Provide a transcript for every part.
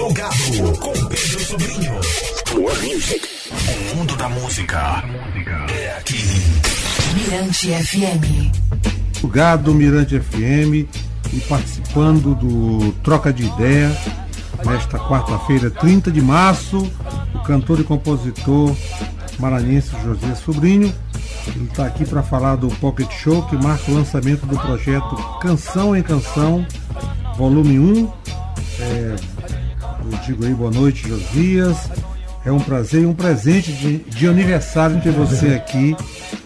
Plugado com Pedro Sobrinho. More music. O mundo da música é aqui. Mirante FM. Plugado Mirante FM e participando do Troca de Ideia nesta quarta-feira, 30 de março, o cantor e compositor maranhense José Sobrinho. Ele está aqui para falar do Pocket Show que marca o lançamento do projeto Canção em Canção, volume 1. É, digo aí boa noite, Josias. É um prazer e um presente de, de aniversário ter você aqui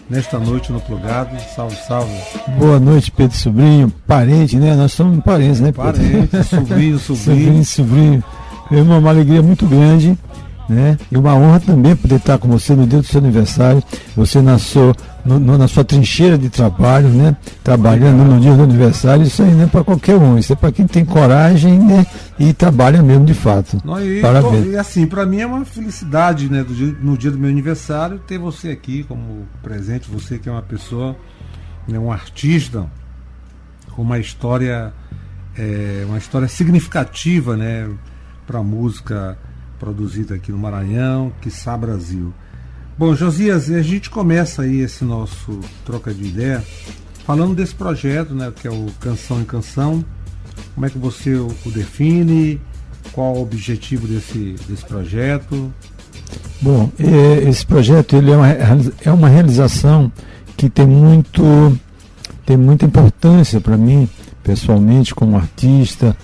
nesta noite no Plugado. Salve, salve. Boa noite, Pedro Sobrinho. Parente, né? Nós somos parentes, né, Pedro? Parente, sobrinho, sobrinho. sobrinho, sobrinho. É uma, uma alegria muito grande né? E uma honra também poder estar com você no dia do seu aniversário. Você nasceu no, no, na sua trincheira de trabalho, né? Trabalhando no dia do aniversário, isso aí não é para qualquer um, isso é para quem tem coragem, né? E trabalha mesmo de fato. Não, e, Parabéns. E assim, para mim é uma felicidade, né? Dia, no dia do meu aniversário, ter você aqui como presente, você que é uma pessoa, né, um artista com uma história, é, uma história significativa, né? Para a música produzida aqui no Maranhão, quiçá Brasil. Bom, Josias, a gente começa aí esse nosso troca de ideia falando desse projeto, né, que é o Canção em Canção. Como é que você o, define? Qual o objetivo desse, desse projeto? Bom, é, esse projeto ele é, uma, é uma realização que tem muito tem muita importância para mim pessoalmente como artista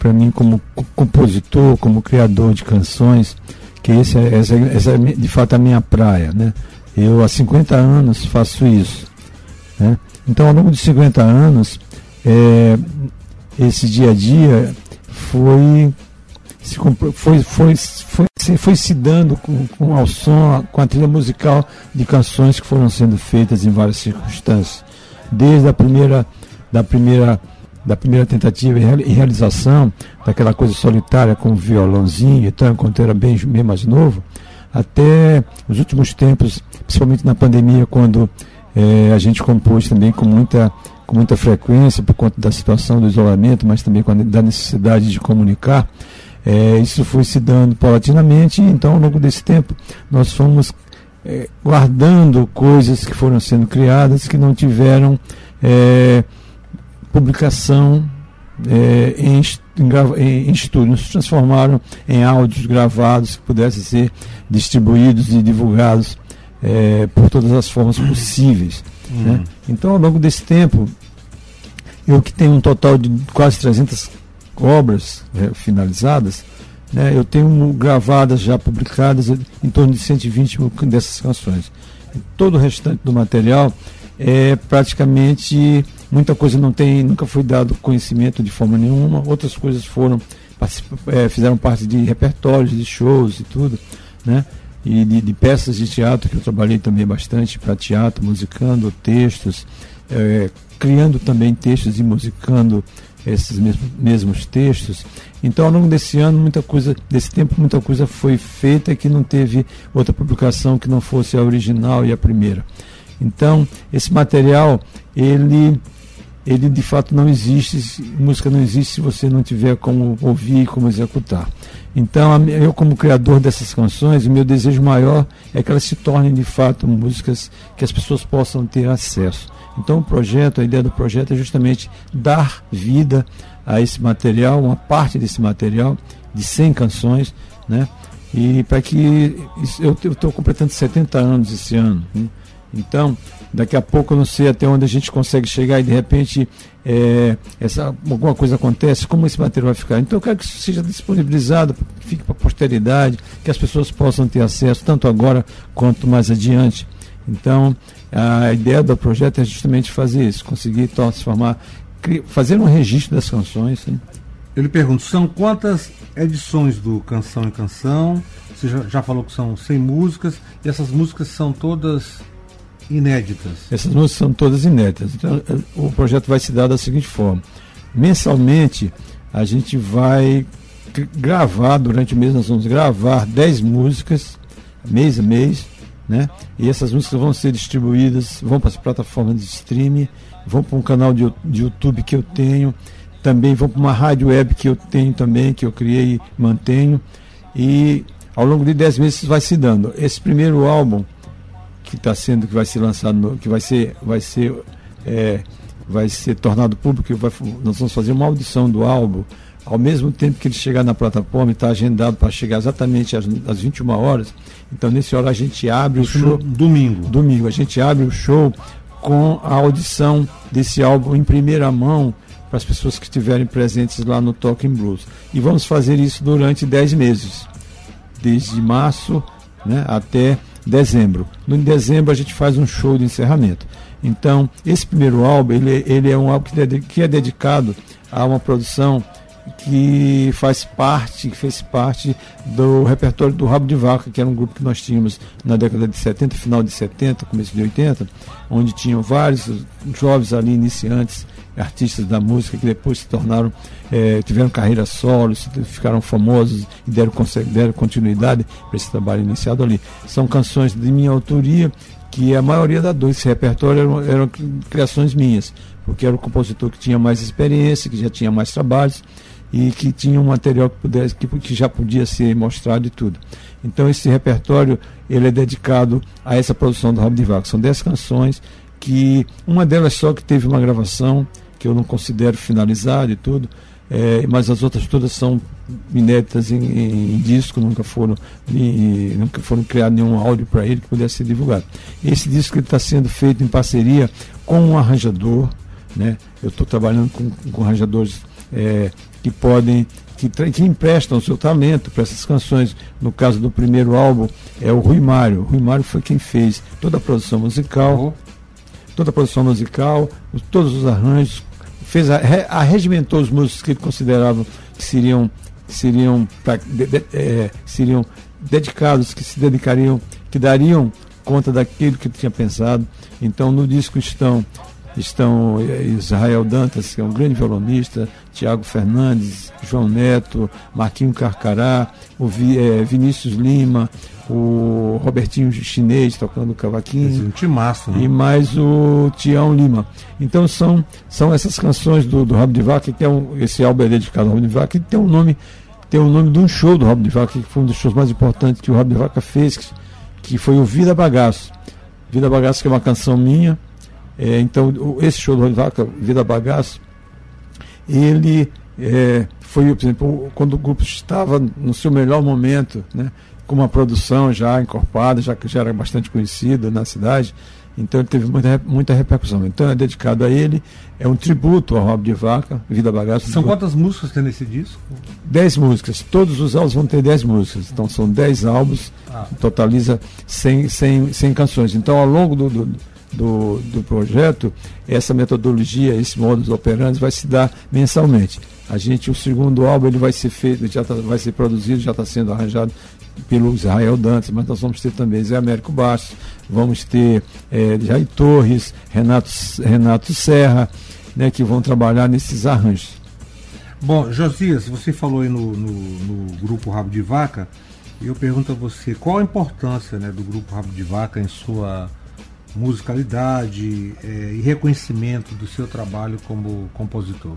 para mim como compositor, como criador de canções, esse é, essa, essa é de fato a minha praia, né? Eu há 50 anos faço isso, né? Então ao longo de 50 anos, é, esse dia a dia foi se, foi, foi, foi, foi se dando com, com ao som, com a trilha musical de canções que foram sendo feitas em várias circunstâncias. Desde a primeira, da primeira da primeira tentativa e realização daquela coisa solitária com o violãozinho e tal, enquanto era bem, bem mais novo, até os últimos tempos, principalmente na pandemia, quando é, a gente compôs também com muita, com muita frequência por conta da situação do isolamento, mas também a, da necessidade de comunicar, é, isso foi se dando paulatinamente, então ao longo desse tempo nós fomos é, guardando coisas que foram sendo criadas que não tiveram publicação é, em, em, em estúdio, se transformaram em áudios gravados que pudessem ser distribuídos e divulgados é, por todas as formas possíveis. Uhum. Né? Então, ao longo desse tempo, eu que tenho um total de quase 300 obras é, finalizadas, né, eu tenho gravadas já publicadas em torno de 120 dessas canções. Todo o restante do material é praticamente muita coisa não tem, nunca foi dado conhecimento de forma nenhuma, outras coisas foram é, fizeram parte de repertórios, de shows e tudo, né? E de, de peças de teatro que eu trabalhei também bastante para teatro, musicando textos, é, criando também textos e musicando esses mesmos, mesmos textos. Então, ao longo desse ano, muita coisa, desse tempo, muita coisa foi feita que não teve outra publicação que não fosse a original e a primeira. Então, esse material, ele ele de fato não existe, música não existe se você não tiver como ouvir e como executar. Então, eu como criador dessas canções, o meu desejo maior é que elas se tornem de fato músicas que as pessoas possam ter acesso. Então, o projeto, a ideia do projeto é justamente dar vida a esse material, uma parte desse material, de 100 canções, né? E para que. Eu estou completando 70 anos esse ano. Né? Então, daqui a pouco eu não sei até onde a gente consegue chegar e de repente é, essa, alguma coisa acontece, como esse material vai ficar. Então eu quero que isso seja disponibilizado, fique para a posteridade, que as pessoas possam ter acesso, tanto agora quanto mais adiante. Então, a ideia do projeto é justamente fazer isso, conseguir transformar, fazer um registro das canções. Né? Eu lhe pergunto, são quantas edições do Canção em Canção? Você já, já falou que são 100 músicas, e essas músicas são todas inéditas. Essas músicas são todas inéditas. Então, o projeto vai se dar da seguinte forma: mensalmente, a gente vai gravar, durante o mês, nós vamos gravar 10 músicas, mês a mês, né? E essas músicas vão ser distribuídas, vão para as plataformas de streaming, vão para um canal de, de YouTube que eu tenho, também vão para uma rádio web que eu tenho também, que eu criei e mantenho. E ao longo de dez meses vai se dando. Esse primeiro álbum que está sendo, que vai ser lançado, que vai ser, vai ser, é, vai ser tornado público, vai, nós vamos fazer uma audição do álbum ao mesmo tempo que ele chegar na plataforma, está agendado para chegar exatamente às, às 21 horas. Então, nesse hora, a gente abre Isso o show. Domingo. Domingo. A gente abre o show com a audição desse álbum em primeira mão para as pessoas que estiverem presentes lá no Talking Blues. E vamos fazer isso durante 10 meses, desde março né, até dezembro. No dezembro a gente faz um show de encerramento. Então, esse primeiro álbum, ele, ele é um álbum que é dedicado a uma produção que faz parte, que fez parte do repertório do Rabo de Vaca, que era um grupo que nós tínhamos na década de 70, final de 70, começo de 80, onde tinham vários jovens ali iniciantes, artistas da música que depois se tornaram, eh, tiveram carreira solo, ficaram famosos e deram, deram continuidade para esse trabalho iniciado ali. São canções de minha autoria, que a maioria da desse repertório eram, eram criações minhas, porque era o compositor que tinha mais experiência, que já tinha mais trabalhos e que tinha um material que, pudesse, que, que já podia ser mostrado e tudo. Então esse repertório ele é dedicado a essa produção do Rabo de Vaca. São dez canções que uma delas só que teve uma gravação que eu não considero finalizada e tudo, é, mas as outras todas são inéditas em, em, em disco, nunca foram em, nunca foram criado nenhum áudio para ele que pudesse ser divulgado. Esse disco está sendo feito em parceria com um arranjador, né? Eu estou trabalhando com, com arranjadores é, que podem, que, que emprestam o seu talento para essas canções. No caso do primeiro álbum, é o Rui Mário. O Rui Mário foi quem fez toda a produção musical, toda a produção musical, todos os arranjos, fez a, arregimentou os músicos que ele considerava que seriam, que seriam, pra, de, de, é, seriam dedicados, que se dedicariam, que dariam conta daquilo que ele tinha pensado. Então no disco estão estão eh, Israel Dantas, que é um grande violonista, Tiago Fernandes, João Neto, Marquinho Carcará, o é, Vinícius Lima, o Robertinho Chinês tocando cavaquinho. Um timaço, né? E mais o Tião Lima. Então são, são essas canções do, do Rabo de Vaca, que é um, esse álbum é dedicado ao Rabo de Vaca, que tem um nome, tem o um nome de um show do Rabo de Vaca, que foi um dos shows mais importantes que o Rabo de Vaca fez, que, que foi o Vida Bagaço. Vida Bagaço, que é uma canção minha, é, então, esse show do Vaca, Vida Bagaço, ele é, foi, por exemplo, quando o grupo estava no seu melhor momento, né, com uma produção já encorpada, já que já era bastante conhecida na cidade, então ele teve muita, muita repercussão. Então é dedicado a ele, é um tributo ao Rob de Vaca, Vida Bagaço. São quantas músicas tem nesse disco? Dez músicas. Todos os álbuns vão ter dez músicas. Então são dez álbuns, ah. totaliza 100, 100, 100 canções. Então ao longo do, do do, do projeto, essa metodologia, esse modus operandi vai se dar mensalmente. A gente, o segundo álbum, ele vai ser feito, já tá, vai ser produzido, já está sendo arranjado pelo Israel Dantas, mas nós vamos ter também Zé Américo Bastos, vamos ter é, Jair Torres, Renato, Renato Serra, né, que vão trabalhar nesses arranjos. Bom, Josias, você falou aí no, no, no grupo Rabo de Vaca, e eu pergunto a você, qual a importância né, do grupo Rabo de Vaca em sua musicalidade é, e reconhecimento do seu trabalho como compositor?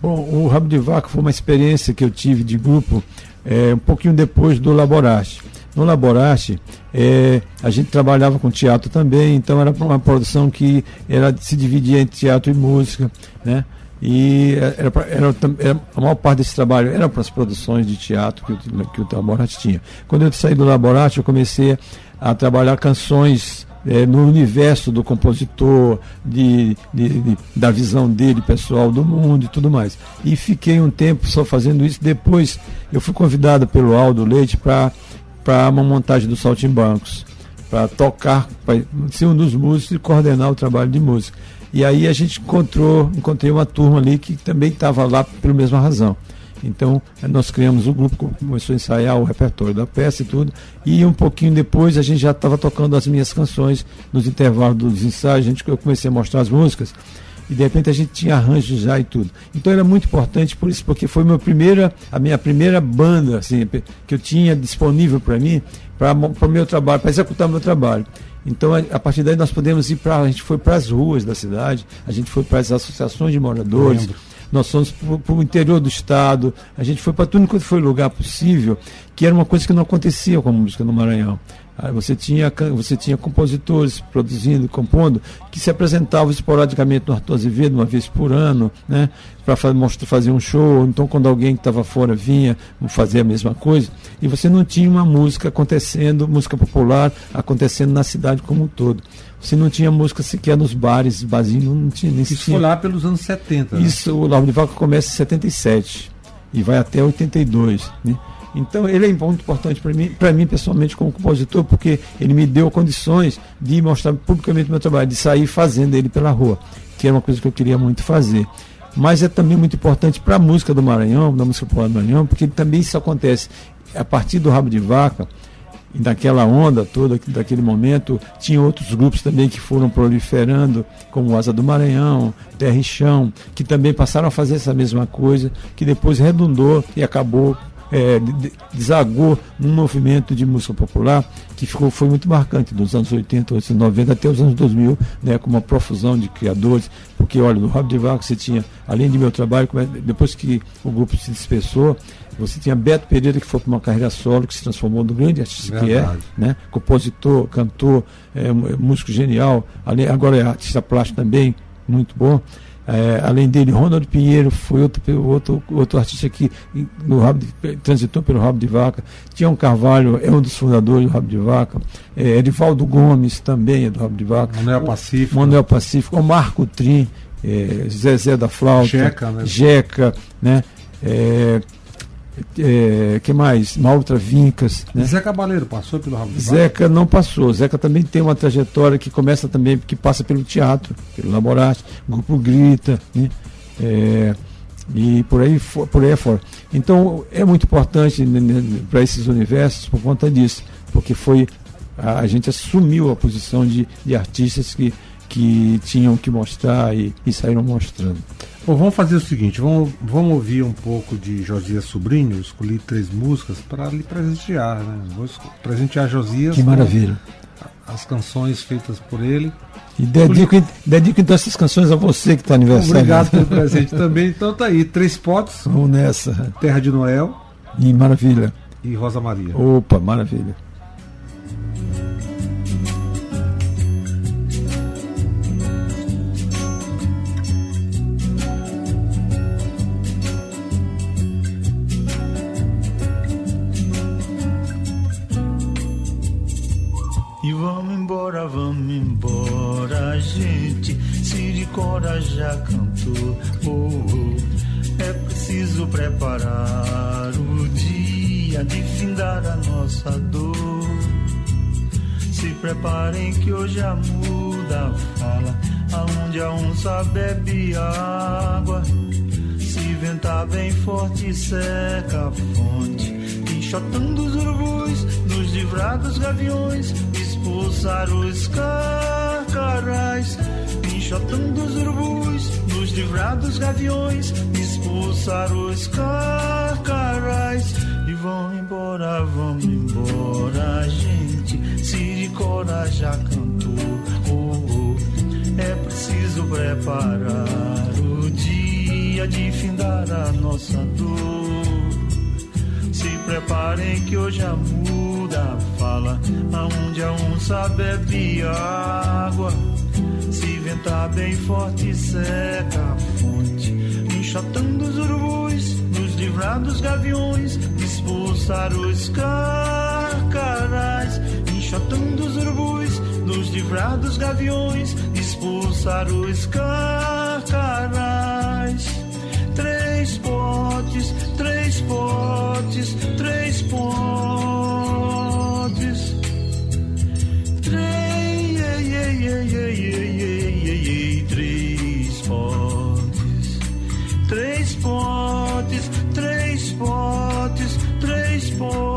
Bom, o Rabo de Vaca foi uma experiência que eu tive de grupo é, um pouquinho depois do Laboraste. No Laboraste, é, a gente trabalhava com teatro também, então era uma produção que era, se dividia entre teatro e música, né? E era, era, era, a maior parte desse trabalho era para as produções de teatro que, que o Laboraste tinha. Quando eu saí do Laboraste, eu comecei a trabalhar canções é, no universo do compositor, de, de, de, da visão dele pessoal do mundo e tudo mais. E fiquei um tempo só fazendo isso. Depois eu fui convidado pelo Aldo Leite para uma montagem do Saltimbancos, para tocar, ser um dos músicos e coordenar o trabalho de música. E aí a gente encontrou, encontrei uma turma ali que também estava lá pela mesma razão. Então, nós criamos o grupo, começou a ensaiar o repertório da peça e tudo. E um pouquinho depois, a gente já estava tocando as minhas canções nos intervalos dos ensaios. A gente, eu comecei a mostrar as músicas. E de repente a gente tinha arranjos já e tudo. Então era muito importante por isso, porque foi meu primeira, a minha primeira banda assim, que eu tinha disponível para mim, para o meu trabalho, para executar meu trabalho. Então, a, partir daí, nós podemos ir para. A gente foi para as ruas da cidade, a gente foi para as associações de moradores, nós fomos para o interior do estado, a gente foi para tudo quanto foi lugar possível, que era uma coisa que não acontecia com a música no Maranhão. Você tinha, você tinha compositores produzindo, compondo, que se apresentavam esporadicamente no Arthur Azevedo, uma vez por ano, né, para fazer um show. Então, quando alguém que estava fora vinha fazer a mesma coisa, e você não tinha uma música acontecendo, música popular acontecendo na cidade como um todo. Você não tinha música sequer nos bares, barzinhos, não tinha nem Isso tinha. foi lá pelos anos 70. Né? Isso, o Lauro de Vaca começa em 77 e vai até 82. Né? Então ele é muito importante para mim, para mim pessoalmente como compositor, porque ele me deu condições de mostrar publicamente meu trabalho, de sair fazendo ele pela rua, que era uma coisa que eu queria muito fazer. Mas é também muito importante para a música do Maranhão, da música popular do Maranhão, porque também isso acontece a partir do rabo de vaca, e daquela onda toda, daquele momento, tinha outros grupos também que foram proliferando, como Asa do Maranhão, Terra e Chão, que também passaram a fazer essa mesma coisa, que depois redundou e acabou é, desagou num movimento de música popular que ficou, foi muito marcante dos anos 80, 90 até os anos 2000, né, com uma profusão de criadores, porque olha, no Rabo de Vaca você tinha, além de meu trabalho, depois que o grupo se dispersou, você tinha Beto Pereira, que foi para uma carreira solo, que se transformou no grande artista Verdade. que é, né? compositor, cantor, é, músico genial, agora é artista plástico também, muito bom. É, além dele, Ronald Pinheiro foi outro, outro, outro artista que no rabo de, transitou pelo Rabo de Vaca. Tião Carvalho é um dos fundadores do Rabo de Vaca. É, Edivaldo Gomes também é do Rabo de Vaca. Manuel Pacífico. Manuel Pacífico. O Marco Trim, é, Zezé da Flauta. Jeca, né? Jeca, né? É, é, que mais? Maltra Vincas. Né? Zé Cabaleiro passou pelo Rabo de Zeca não passou. Zeca também tem uma trajetória que começa também, que passa pelo teatro, pelo Laborate, Grupo Grita, né? É, e por aí, por aí fora. Então é muito importante né, né, para esses universos por conta disso, porque foi a, a gente assumiu a posição de, de artistas que, que tinham que mostrar e, e saíram mostrando. Bom, vamos fazer o seguinte, vamos, vamos ouvir um pouco de Josias Sobrinho, escolhi três músicas para lhe presentear, né? Vou presentear Josias. Que maravilha. As canções feitas por ele. E dedico, dedico então essas canções a você que está aniversário. Obrigado pelo presente também. Então tá aí, três potes. Vamos nessa. Terra de Noel. E maravilha. E Rosa Maria. Opa, maravilha. Embora, vamos embora, gente. Siricora já cantou. Oh, oh. É preciso preparar o dia de findar a nossa dor. Se preparem que hoje a muda fala. Aonde a onça bebe água. Se ventar bem forte, seca a fonte. Enxotando os urubus nos livrados gaviões expulsar os carcarais, enxotando os urubus, nos livrar dos gaviões, expulsar os carcarais. E vão embora, vão embora, gente. Siricora já cantou. Oh, oh. É preciso preparar o dia de findar a nossa dor. Se preparem que hoje a fala, aonde a onça bebe água. Se ventar bem forte, seca a fonte, enxotando os urubus, nos livrar dos gaviões, expulsar os carcarais, enxotando os urubus, nos livrar dos gaviões, expulsar os carcarais três potes, três potes, três potes. Ei, três potes. Três potes, três potes, três potes.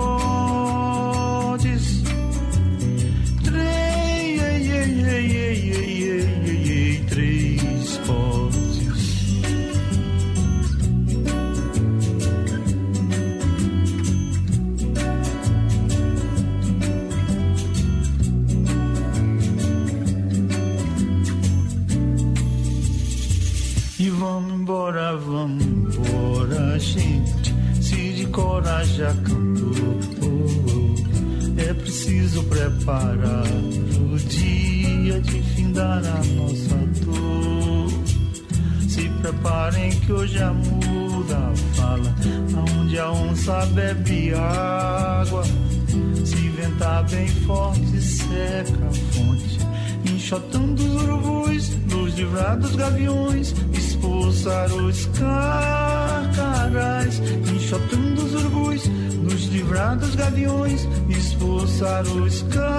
os carcarás, enxotando os urubus, nos livrar dos gaviões, expulsar os cães.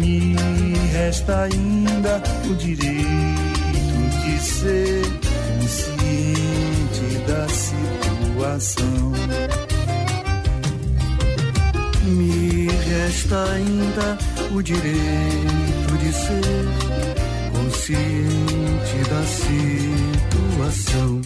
Me resta ainda o direito de ser consciente da situação. Me resta ainda o direito de ser consciente da situação.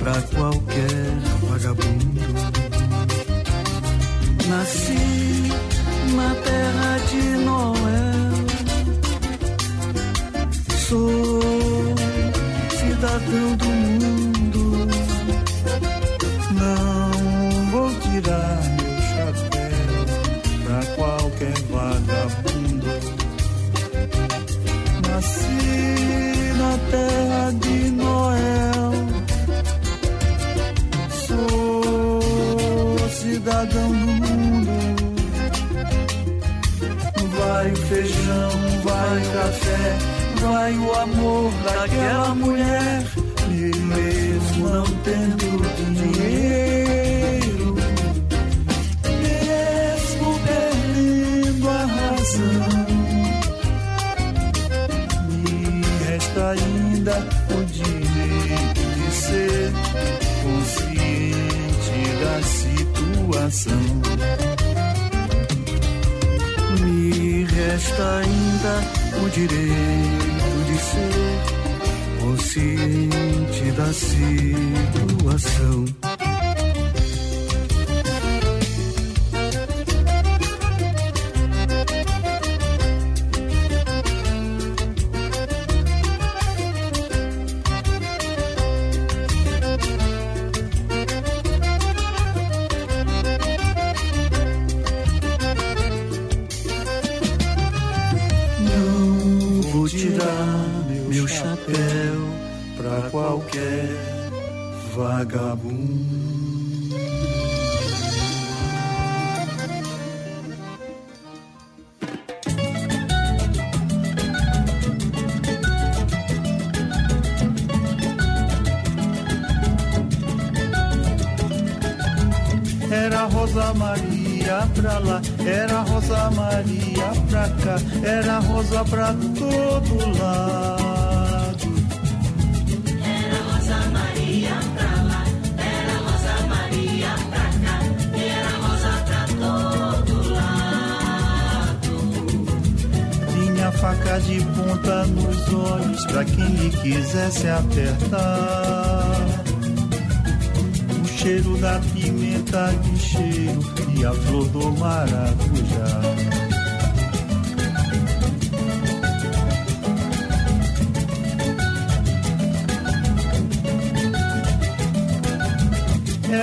pra qualquer vagabundo. Ai, o amor daquela mulher, e mesmo não tendo dinheiro, mesmo perdendo a razão, me resta ainda o direito de ser consciente da situação Me resta ainda o direito ser consciente da situação.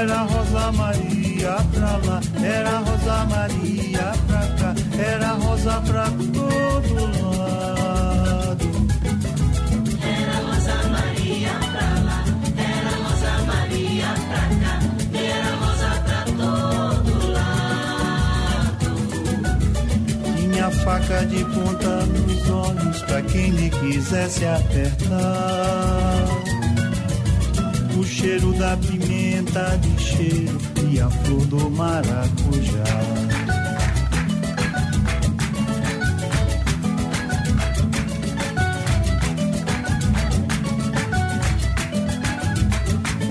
Era Rosa Maria pra lá, era Rosa Maria pra cá, era rosa pra todo lado. Era Rosa Maria pra lá, era Rosa Maria pra cá, era rosa pra todo lado. Tinha faca de ponta nos olhos pra quem lhe quisesse apertar. O cheiro da pimenta de cheiro e a flor do maracujá.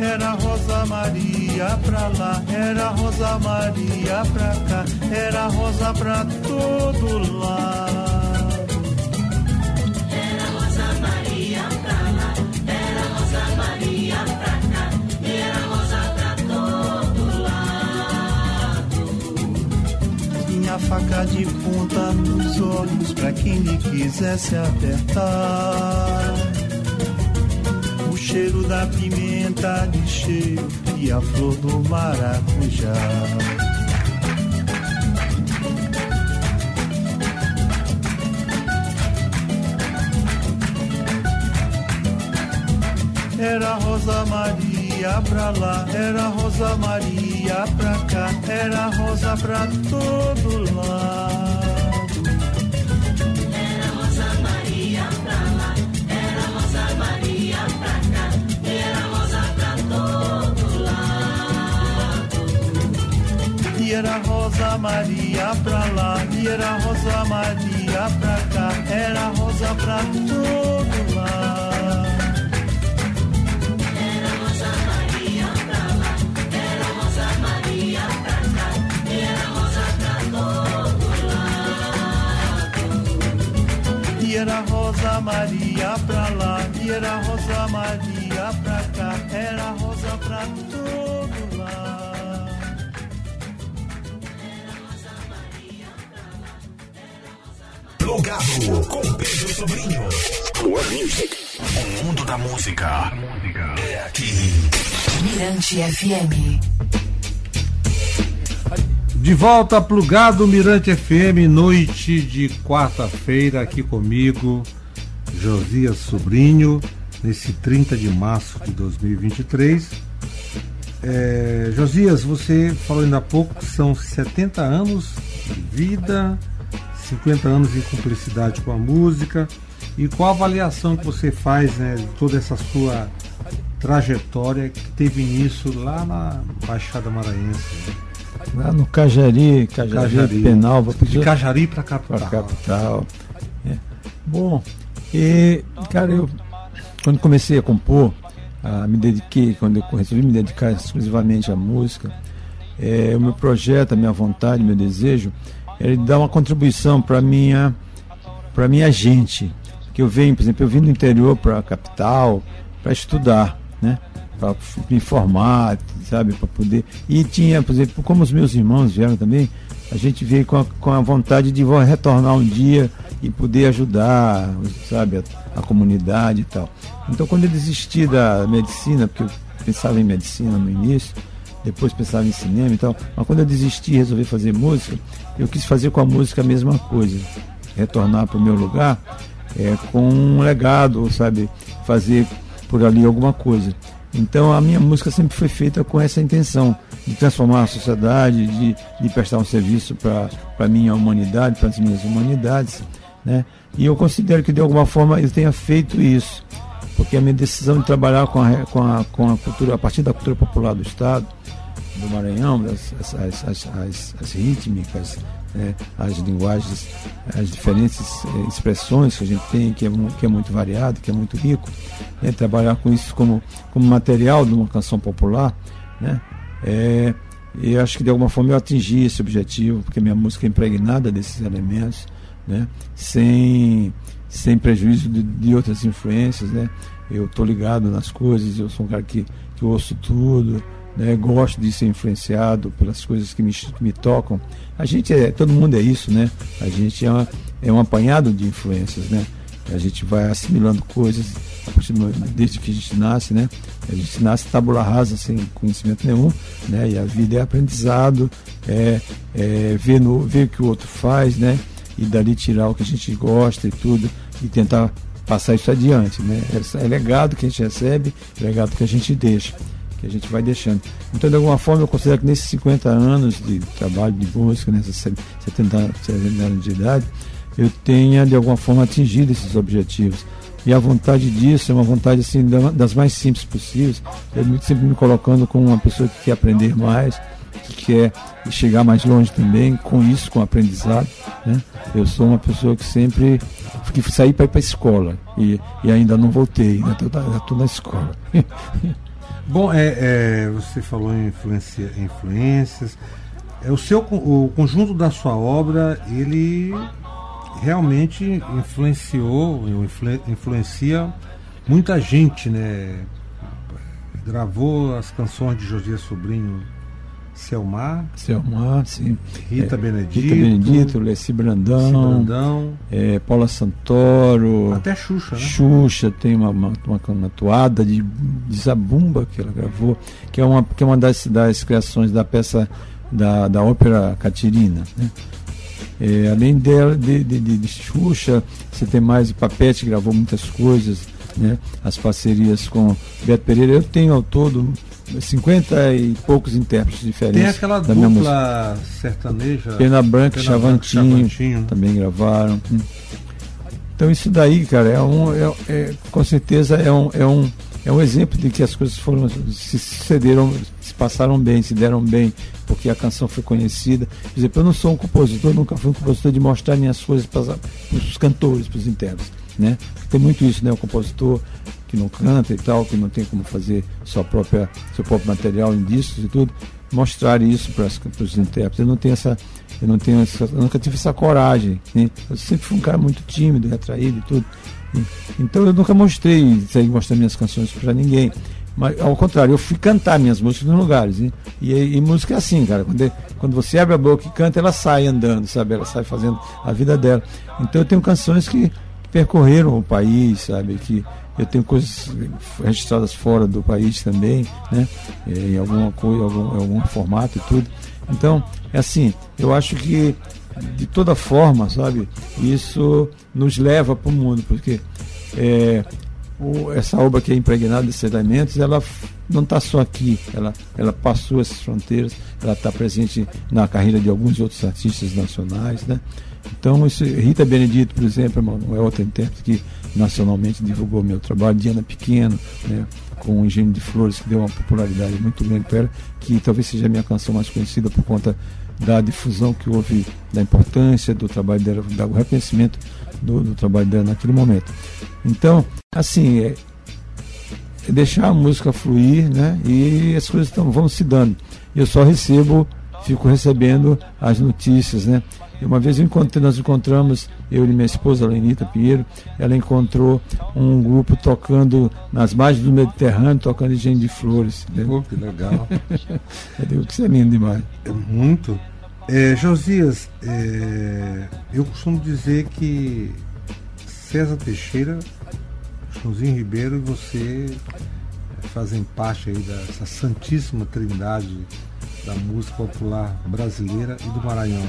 Era Rosa Maria pra lá, era Rosa Maria pra cá, era rosa pra todo lado. Faca de ponta nos olhos pra quem lhe quisesse apertar. O cheiro da pimenta de cheiro e a flor do maracujá. Era Rosa Maria pra lá, era Rosa Maria pra cá, era rosa pra todo lado. Era Rosa Maria pra lá, era Rosa Maria pra cá, era rosa pra todo lado. E era Rosa Maria pra lá, e era Rosa Maria pra cá, era rosa pra todo lado. E era Rosa Maria pra lá, e era Rosa Maria pra cá, era rosa pra todo lado. Plugado com Pedro Sobrinho. Music. O mundo da música é aqui. Mirante FM. De volta plugado Mirante FM, noite de quarta-feira, aqui comigo, Josias Sobrinho, nesse 30 de março de 2023. É, Josias, você falou ainda há pouco que são 70 anos de vida, 50 anos de cumplicidade com a música. E qual a avaliação que você faz né, de toda essa sua trajetória que teve início lá na Baixada Maranhense? Lá no Cajari, Cajari, Cajari. Penal, De Cajari para capital. a capital. É. Bom, e, cara, eu quando comecei a compor, ah, me dediquei, quando eu resolvi me dedicar exclusivamente à música, é, o meu projeto, a minha vontade, meu desejo, era de dar uma contribuição para minha para minha gente, que eu venho, por exemplo, eu vim do interior para a capital para estudar, né? Para me informar, sabe, para poder. E tinha, por exemplo, como os meus irmãos vieram também, a gente veio com a, com a vontade de retornar um dia e poder ajudar, sabe, a, a comunidade e tal. Então, quando eu desisti da medicina, porque eu pensava em medicina no início, depois pensava em cinema e tal, mas quando eu desisti e resolvi fazer música, eu quis fazer com a música a mesma coisa, retornar para o meu lugar é, com um legado, sabe, fazer por ali alguma coisa. Então a minha música sempre foi feita com essa intenção de transformar a sociedade, de, de prestar um serviço para a minha humanidade, para as minhas humanidades. Né? E eu considero que de alguma forma eu tenha feito isso, porque a minha decisão de trabalhar com a, com a, com a cultura, a partir da cultura popular do Estado, do Maranhão, as, as, as, as rítmicas, né, as linguagens, as diferentes eh, expressões que a gente tem, que é, que é muito variado, que é muito rico, né, trabalhar com isso como, como material de uma canção popular, né, é, e acho que de alguma forma eu atingi esse objetivo, porque minha música é impregnada desses elementos, né, sem, sem prejuízo de, de outras influências, né, eu estou ligado nas coisas, eu sou um cara que, que ouço tudo, né, gosto de ser influenciado pelas coisas que me, me tocam. A gente é, todo mundo é isso, né? A gente é, uma, é um apanhado de influências, né? A gente vai assimilando coisas desde que a gente nasce, né? A gente nasce tabula rasa, sem conhecimento nenhum, né? E a vida é aprendizado, é, é ver, no, ver o que o outro faz, né? E dali tirar o que a gente gosta e tudo, e tentar passar isso adiante, né? É, é legado que a gente recebe, é legado que a gente deixa a gente vai deixando. Então, de alguma forma, eu considero que nesses 50 anos de trabalho de música, nessas 70, 70 anos de idade, eu tenha, de alguma forma, atingido esses objetivos. E a vontade disso é uma vontade assim, das mais simples possíveis. Eu sempre me colocando como uma pessoa que quer aprender mais, que quer chegar mais longe também, com isso, com o aprendizado. Né? Eu sou uma pessoa que sempre que saí para ir para a escola e, e ainda não voltei, ainda estou na escola. Bom, é, é, você falou em influência, influências. É, o, seu, o conjunto da sua obra, ele realmente influenciou, influ, influencia muita gente, né? Gravou as canções de Josias Sobrinho Selmar. Selmar, sim. Rita é, Benedito. Rita Benedito, Leci Brandão. Brandão. É, Paula Santoro. Até Xuxa, né? Xuxa tem uma, uma, uma, uma toada de, de Zabumba que ela gravou, que é uma, que é uma das, das criações da peça da, da ópera Catirina. Né? É, além dela, de, de, de, de Xuxa, você tem mais o Papete, gravou muitas coisas, né? as parcerias com Beto Pereira. Eu tenho ao todo 50 e poucos intérpretes diferentes. Tem aquela da dupla sertaneja. Pena Branca e Chavantinho, Chavantinho, também gravaram. Então isso daí, cara, é um, é, é, com certeza é um, é, um, é um exemplo de que as coisas foram se sucederam, se passaram bem, se deram bem, porque a canção foi conhecida. Por exemplo, eu não sou um compositor, nunca fui um compositor de mostrar minhas coisas para os cantores, para os intérpretes. Né? Tem muito isso, né? O compositor que não canta e tal, que não tem como fazer sua própria, seu próprio material em discos e tudo, mostrar isso para os intérpretes. Eu não tenho essa, eu não tenho essa, nunca tive essa coragem. Né? Eu sempre fui um cara muito tímido, retraído e tudo. Então eu nunca mostrei, saí mostrando minhas canções para ninguém. Mas ao contrário, eu fui cantar minhas músicas nos lugares. Hein? E, e, música é assim, cara. Quando, quando você abre a boca e canta, ela sai andando, sabe? Ela sai fazendo a vida dela. Então eu tenho canções que percorreram o país, sabe? Que eu tenho coisas registradas fora do país também, né? É, em alguma coisa, algum, algum formato e tudo. Então, é assim, eu acho que de toda forma, sabe, isso nos leva para o mundo, porque é, o, essa obra que é impregnada desses elementos, ela não está só aqui, ela, ela passou essas fronteiras, ela está presente na carreira de alguns outros artistas nacionais, né? Então, Rita Benedito, por exemplo, é outra intérprete que nacionalmente divulgou meu trabalho, Diana Pequeno, né, com o Engenho de Flores, que deu uma popularidade muito grande para ela, que talvez seja a minha canção mais conhecida por conta da difusão que houve, da importância do trabalho dela, do reconhecimento do, do trabalho dela naquele momento. Então, assim, é, é deixar a música fluir, né? E as coisas tão, vão se dando. Eu só recebo, fico recebendo as notícias, né? Uma vez encontrei, nós encontramos, eu e minha esposa, Lenita Pinheiro, ela encontrou um grupo tocando nas margens do Mediterrâneo, tocando Engenho de Flores. Pô, que legal. eu digo que isso é lindo demais. É muito. É, Josias, é, eu costumo dizer que César Teixeira, Chãozinho Ribeiro e você fazem parte aí dessa santíssima trindade da música popular brasileira e do Maranhão.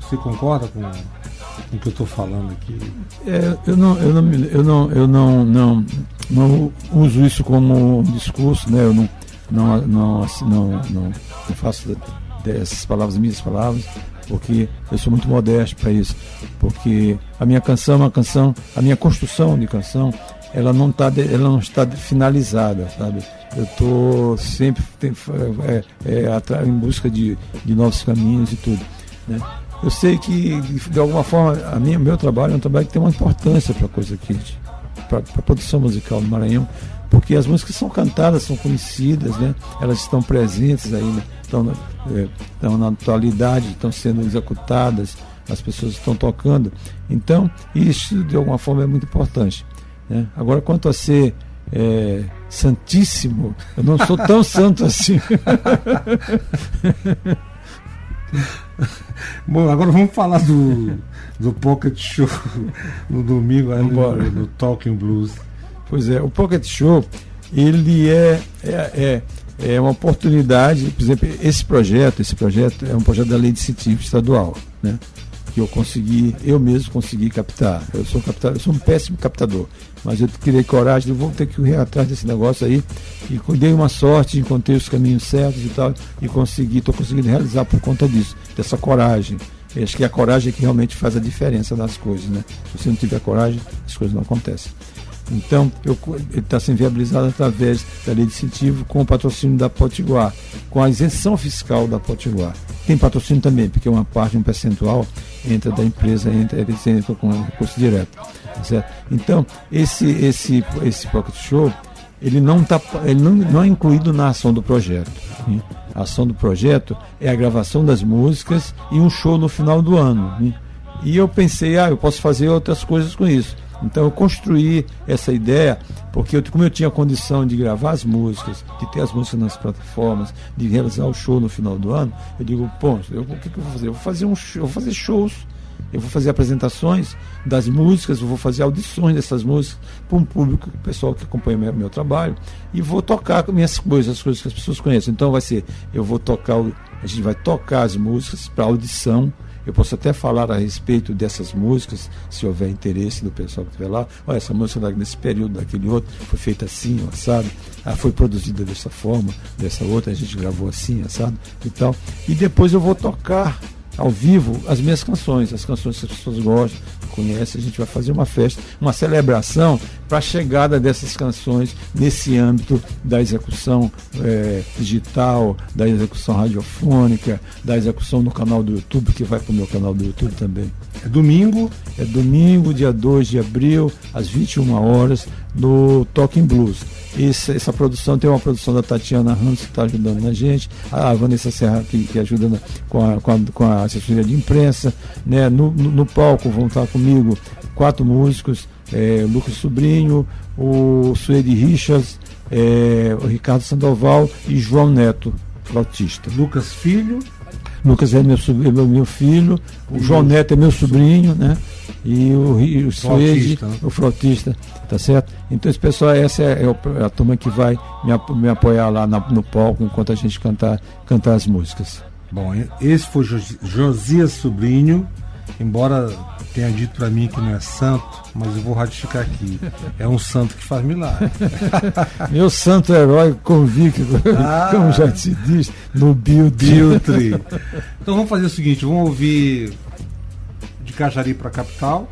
Você concorda com o que eu estou falando aqui. É, eu não, eu não, eu não, eu não, não, não uso isso como um discurso, né? Eu não, não, não, não, não faço dessas palavras minhas palavras, porque eu sou muito modesto para isso, porque a minha canção é uma canção, a minha construção de canção, ela não tá, ela não está finalizada, sabe? Eu estou sempre é, é, em busca de, de novos caminhos e tudo, né? Eu sei que, de alguma forma, a minha, meu trabalho é um trabalho que tem uma importância para a coisa aqui, para produção musical do Maranhão, porque as músicas são cantadas, são conhecidas, né? elas estão presentes aí, né? estão, é, estão na atualidade, estão sendo executadas, as pessoas estão tocando. Então, isso de alguma forma é muito importante. Né? Agora, quanto a ser é, santíssimo, eu não sou tão santo assim. Bom, agora vamos falar do, do Pocket Show no domingo ali no, no Talking Blues. Pois é, o Pocket Show, ele é, é, é, é, uma oportunidade, por exemplo, esse projeto, esse projeto é um projeto da lei de incentivo estadual, né? Que eu consegui, eu mesmo consegui captar. Eu sou captador, eu sou um péssimo captador, mas eu criei coragem, eu vou ter que ir atrás desse negócio aí. E dei uma sorte, encontrei os caminhos certos e tal, e consegui, estou conseguindo realizar por conta disso, dessa coragem. Eu acho que a coragem é que realmente faz a diferença nas coisas, né? Se você não tiver coragem, as coisas não acontecem. Então, ele está sendo viabilizado através da lei de incentivo com o patrocínio da Potiguar, com a isenção fiscal da Potiguar. Tem patrocínio também, porque uma parte, um percentual, entra da empresa, entra, eles entram com recurso direto. Certo? Então, esse, esse, esse Pocket Show, ele não, tá, ele não, não é incluído na ação do projeto. Né? A ação do projeto é a gravação das músicas e um show no final do ano. Né? E eu pensei, ah, eu posso fazer outras coisas com isso. Então eu construí essa ideia, porque eu, como eu tinha condição de gravar as músicas, de ter as músicas nas plataformas, de realizar o show no final do ano, eu digo, pô, eu, o que, que, eu vou fazer? Eu vou fazer, um show, eu vou fazer shows, eu vou fazer apresentações das músicas, eu vou fazer audições dessas músicas para um público, pessoal que acompanha meu, meu trabalho, e vou tocar minhas coisas, as coisas que as pessoas conhecem. Então vai ser, eu vou tocar, a gente vai tocar as músicas para audição eu posso até falar a respeito dessas músicas, se houver interesse do pessoal que estiver lá. Olha, essa música nesse período, daquele outro, foi feita assim, assado. Ah, foi produzida dessa forma, dessa outra, a gente gravou assim, assado e tal. E depois eu vou tocar ao vivo as minhas canções, as canções que as pessoas gostam, conhecem. A gente vai fazer uma festa, uma celebração para a chegada dessas canções nesse âmbito da execução é, digital, da execução radiofônica, da execução no canal do YouTube, que vai para o meu canal do YouTube também. É domingo? É domingo, dia 2 de abril, às 21 horas, no Talking Blues. Essa, essa, produção tem uma produção da Tatiana Ramos, que está ajudando a gente, a Vanessa Serra, que, que ajuda na, com, a, com, a, com, a, assessoria de imprensa. Né? No, no, no palco vão estar comigo quatro músicos, é, Lucas Sobrinho, o Suede Richards, é, o Ricardo Sandoval e João Neto, flautista. Lucas Filho. Lucas é meu, é meu, meu filho, o João Neto é meu sobrinho, né? E o, e o Suede, né? o flautista, tá certo? Então esse pessoal, essa é, é a turma que vai me, me apoiar lá na, no palco enquanto a gente cantar, cantar as músicas. Bom, esse foi Josias Sobrinho, embora tenha dito para mim que não é santo, mas eu vou ratificar aqui. É um santo que faz milagre. Meu santo herói convicto, ah, como já te disse, no Biltri. Então vamos fazer o seguinte, vamos ouvir de Cajari para capital.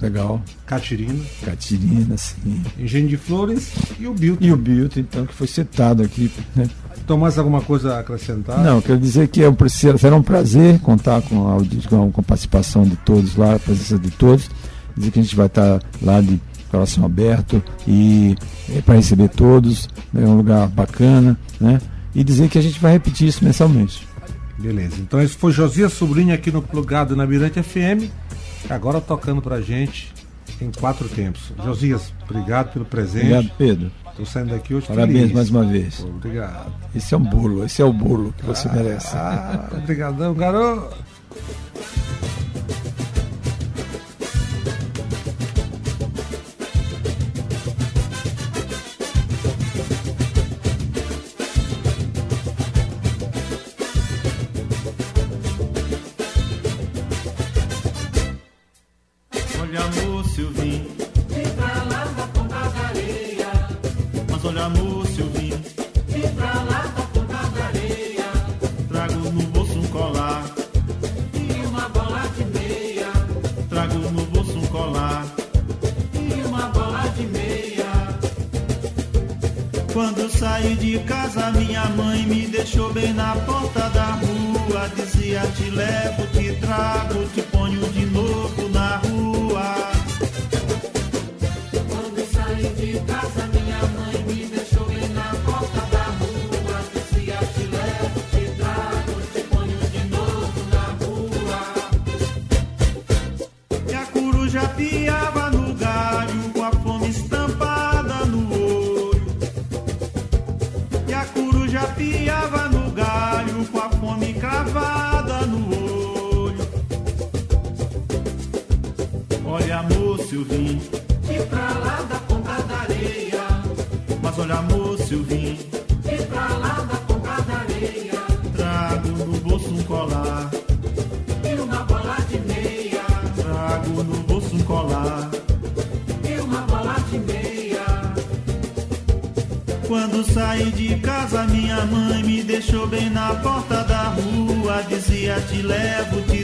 Legal. Catirina. Catirina, sim. Engenho de Flores e o Biltri. E o Biltri, então, que foi citado aqui. Né? Então, mais alguma coisa a acrescentar? Não, quero dizer que é um, será um prazer contar com a, com a participação de todos lá, a presença de todos. Dizer que a gente vai estar lá de coração aberto e é para receber todos, é um lugar bacana, né? E dizer que a gente vai repetir isso mensalmente. Beleza. Então esse foi Josias Sobrinho aqui no Plugado na Mirante FM, agora tocando pra gente em quatro tempos. Josias, obrigado pelo presente. Obrigado, Pedro. Estou saindo daqui hoje Parabéns feliz. mais uma vez. Obrigado. Esse é um bolo, esse é o bolo que você ah, merece. Ah, obrigadão, garoto. Bem na porta da rua. Dizia: Te levo, te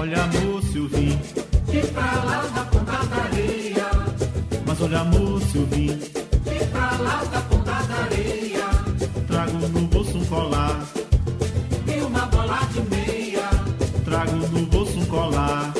Olha, moço, eu vim. E pra lá da ponta da areia Mas olha, moço, eu vim. E pra lá da ponta da areia Trago no bolso um colar. E uma bola de meia Trago no bolso um colar.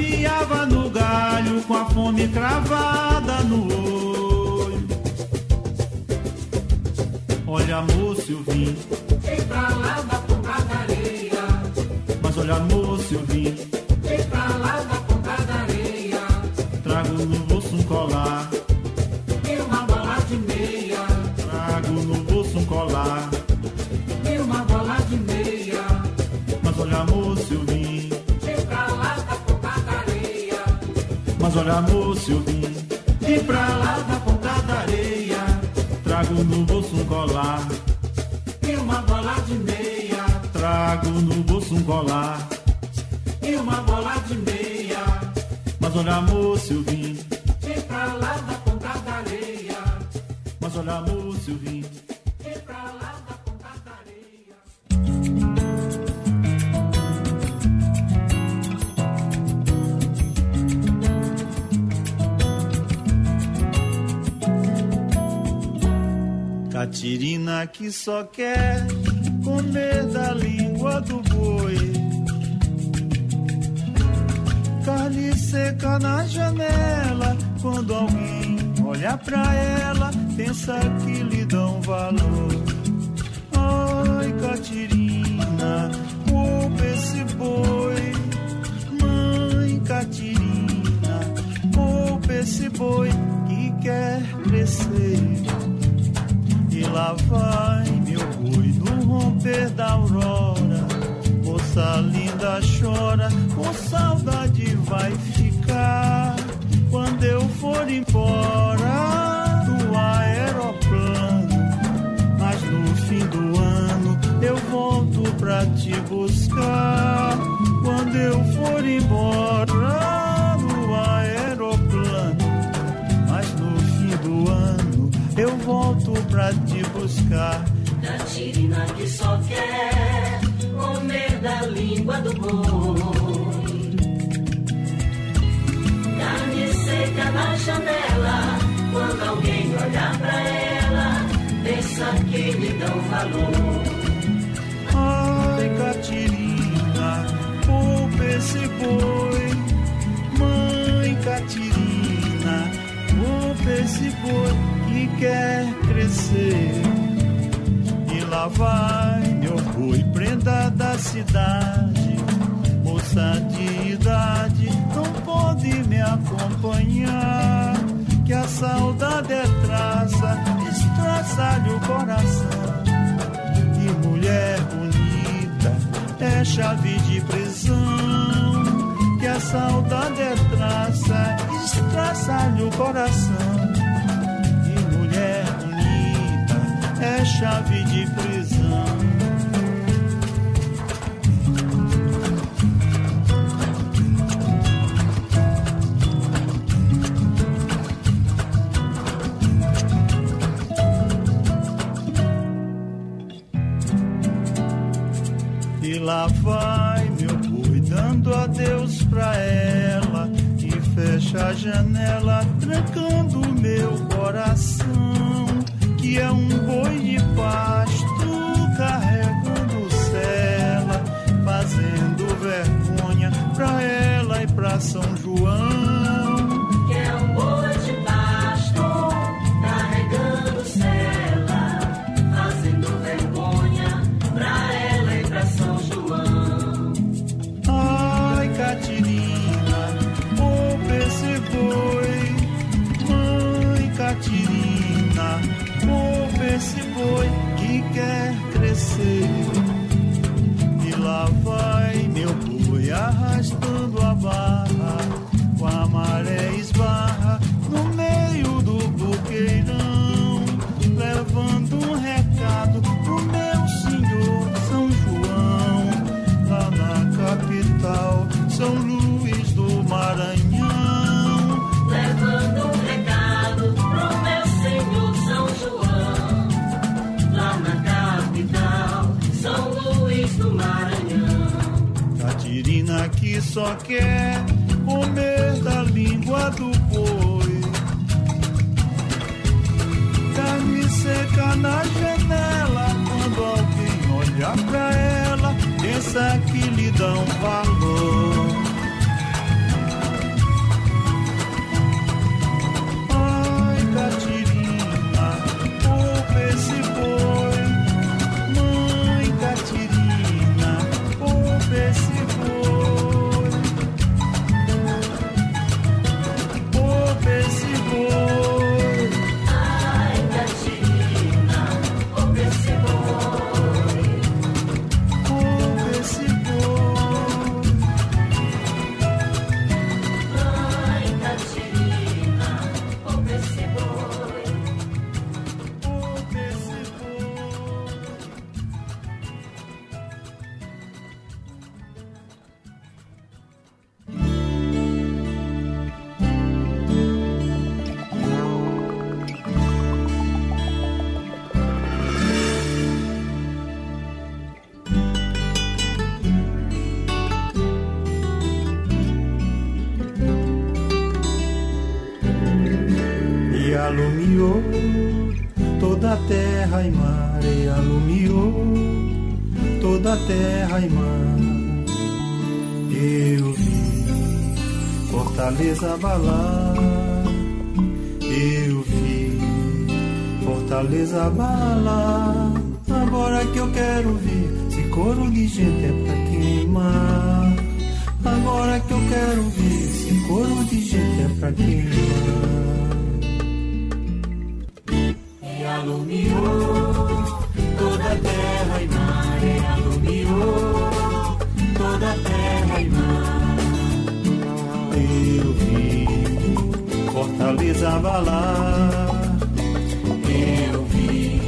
Piava no galho, com a fome cravada no olho. Olha, eu vim. E pra lá da ponta da areia Mas olha, moço, eu Mas olha, moço, eu vim. Pra lá da ponta da areia. Trago no bolso um colar. E uma bola de meia Trago no bolso um colar. E uma bola de meia Mas olha, moço, eu vim. Pra lá da ponta da areia Mas olha, moço, eu vim. Catirina que só quer comer da língua do boi. Carne seca na janela, quando alguém olha pra ela, pensa que lhe dão valor. Ai, Catirina, poupa esse boi. Mãe Catirina, poupa esse boi que quer crescer. Lá vai meu boi no romper da aurora. Moça linda chora, com saudade vai ficar. Quando eu for embora do aeroplano, mas no fim do ano eu volto pra te buscar. Quando eu for embora do aeroplano, mas no fim do ano pra te buscar. Catirina que só quer comer da língua do boi. Carne seca na janela, quando alguém olhar pra ela, pensa que lhe dão valor. Ai, Catirina, poupa esse boi. Mãe Catirina, poupa esse boi quer crescer. E lá vai meu boi, prenda da cidade. Moça de idade, não pode me acompanhar. Que a saudade é traça, estraçalha o coração. E mulher bonita é chave de prisão. Que a saudade é traça, estraçalha o coração. É chave de prisão. E lá vai meu boi dando adeus pra ela E fecha a janela trancando meu coração Que é um boi de pasto carregando cela Fazendo vergonha pra ela e pra São João boi arrastando a barra, só quer comer da língua do boi. Carne seca na janela, quando alguém olha pra ela, pensa que lhe dão valor. Terra e. Eu vi Fortaleza abalar, eu vi Fortaleza abalar. Agora que eu quero ver se coro de gente é pra queimar. Agora que eu quero ver se coro de gente é pra queimar. E alumiou toda a terra Fortaleza abalar. Eu vi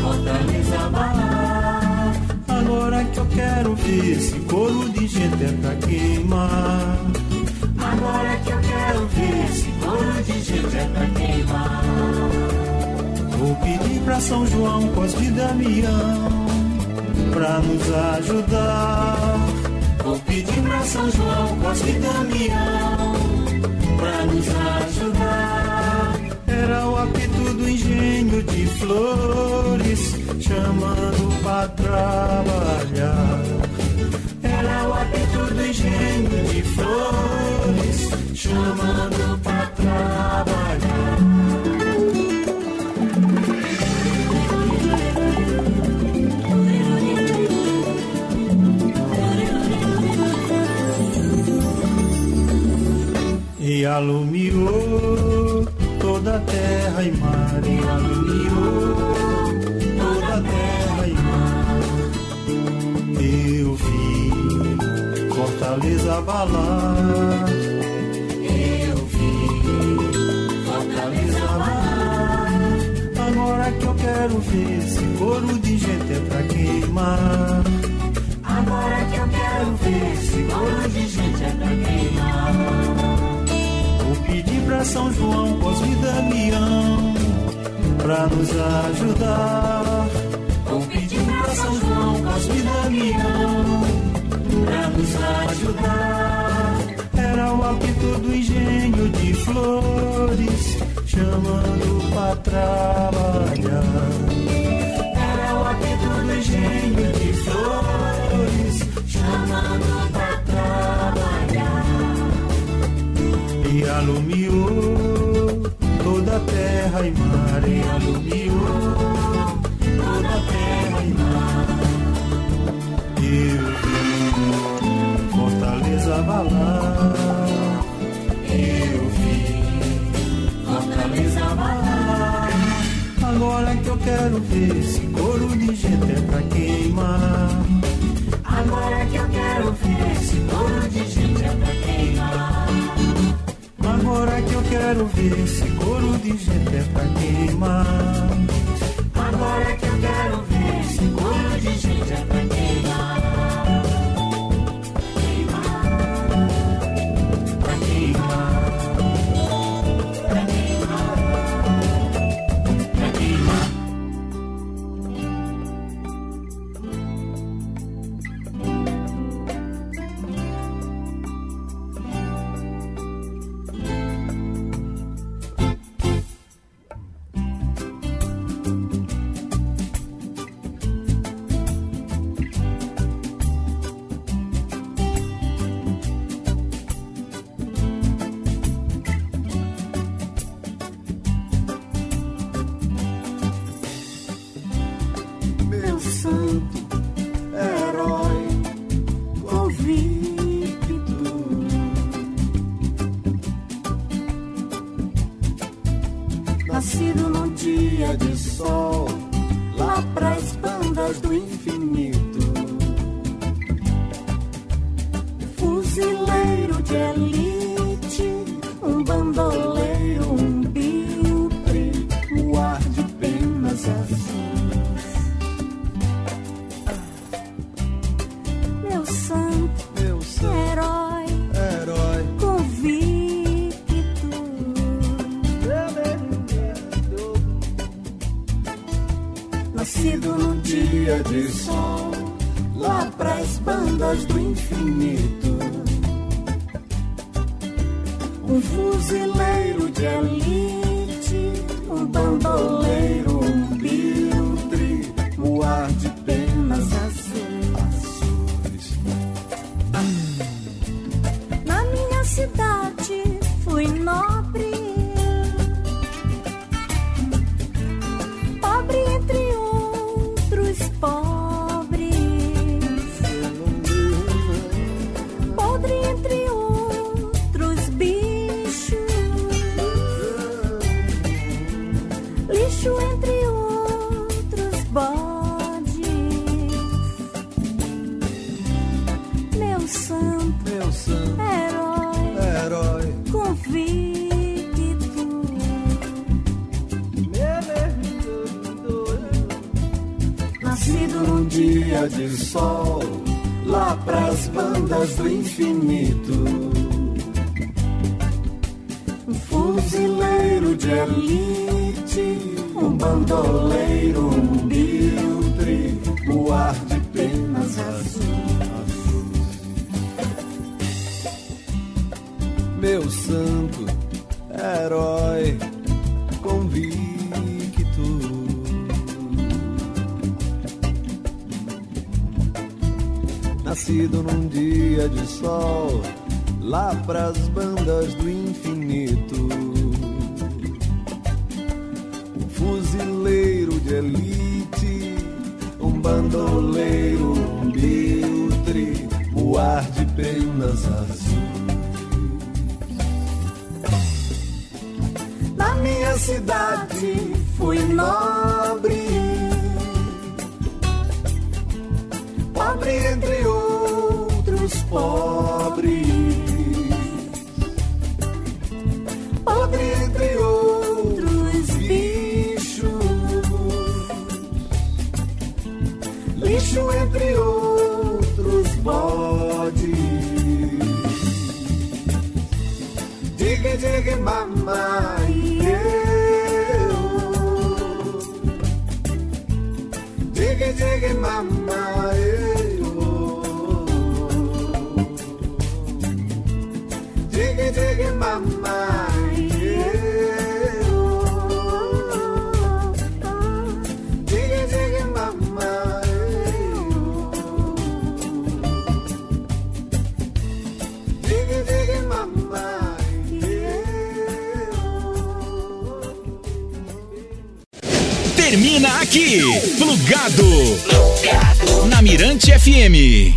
Fortaleza abalar. Agora que eu quero ver se coro de gente é pra queimar. Agora que eu quero ver se coro de gente é pra queimar. Vou pedir pra São João, Cosme e Damião pra nos ajudar. Vou pedir pra São João, Cosme e Damião pra nos ajudar. Era o apito do engenho de flores chamando pra trabalhar. Era o apito do engenho de flores chamando pra trabalhar. E alumiou Abalar. Eu vi Fortaleza abalar. Agora que eu quero ver esse coro de gente é pra queimar. Agora que eu quero ver esse coro de gente é pra queimar. Vou pedir pra São João, Cosme e Damião pra nos ajudar. Vou pedir pra São João, Cosme e Damião pra nos ajudar. Era o apito do engenho de flores chamando pra trabalhar. Era o apito do engenho de flores chamando pra trabalhar e alumiou toda a terra e mar, e alumiou abalar, eu vi Fortaleza abalar. Agora que eu quero ver esse coro de gente é pra queimar. Agora que eu quero ver esse coro de gente é pra queimar. Agora que eu quero ver esse coro de gente é pra queimar. Agora que eu quero ver esse coro de gente é pra queimar. De sol, lá pras bandas do infinito. Nascido num dia de sol, lá pras bandas do infinito. Um fuzileiro de elite, um bandoleiro, um biltre, o ar de penas azuis. Na minha cidade fui nobre, Aqui. Plugado. Na Mirante FM.